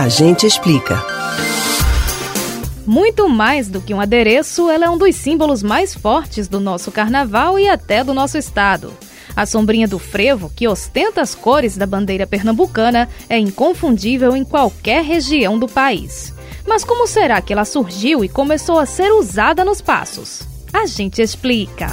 A gente explica. Muito mais do que um adereço, ela é um dos símbolos mais fortes do nosso carnaval e até do nosso estado. A sombrinha do frevo, que ostenta as cores da bandeira pernambucana, é inconfundível em qualquer região do país. Mas como será que ela surgiu e começou a ser usada nos passos? A gente explica.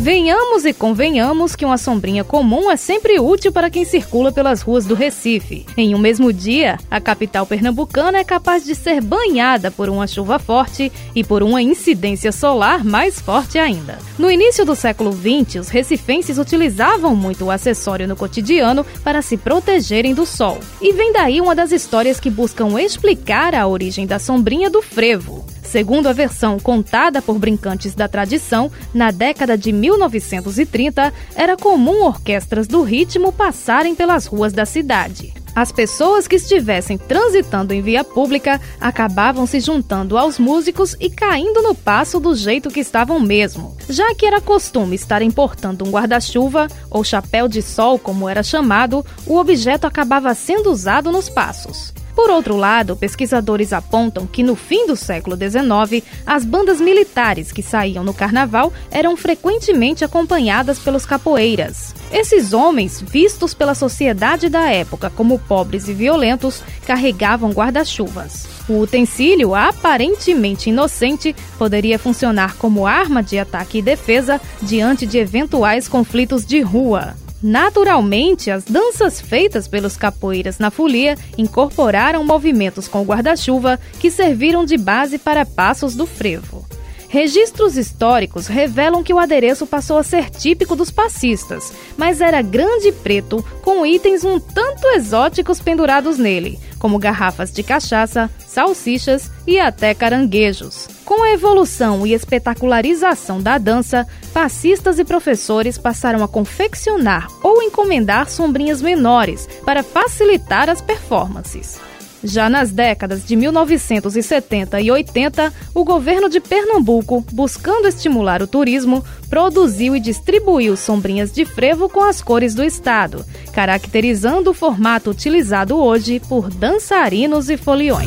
Venhamos e convenhamos que uma sombrinha comum é sempre útil para quem circula pelas ruas do Recife. Em um mesmo dia, a capital pernambucana é capaz de ser banhada por uma chuva forte e por uma incidência solar mais forte ainda. No início do século XX, os recifenses utilizavam muito o acessório no cotidiano para se protegerem do sol. E vem daí uma das histórias que buscam explicar a origem da sombrinha do frevo. Segundo a versão contada por brincantes da tradição, na década de 1930 era comum orquestras do ritmo passarem pelas ruas da cidade. As pessoas que estivessem transitando em via pública acabavam se juntando aos músicos e caindo no passo do jeito que estavam mesmo. Já que era costume estar importando um guarda-chuva, ou chapéu de sol, como era chamado, o objeto acabava sendo usado nos passos. Por outro lado, pesquisadores apontam que no fim do século XIX, as bandas militares que saíam no carnaval eram frequentemente acompanhadas pelos capoeiras. Esses homens, vistos pela sociedade da época como pobres e violentos, carregavam guarda-chuvas. O utensílio, aparentemente inocente, poderia funcionar como arma de ataque e defesa diante de eventuais conflitos de rua. Naturalmente, as danças feitas pelos capoeiras na folia incorporaram movimentos com guarda-chuva que serviram de base para passos do frevo. Registros históricos revelam que o adereço passou a ser típico dos passistas, mas era grande e preto, com itens um tanto exóticos pendurados nele, como garrafas de cachaça, salsichas e até caranguejos. Com a evolução e espetacularização da dança, passistas e professores passaram a confeccionar ou encomendar sombrinhas menores para facilitar as performances. Já nas décadas de 1970 e 80, o governo de Pernambuco, buscando estimular o turismo, produziu e distribuiu sombrinhas de frevo com as cores do estado, caracterizando o formato utilizado hoje por dançarinos e foliões.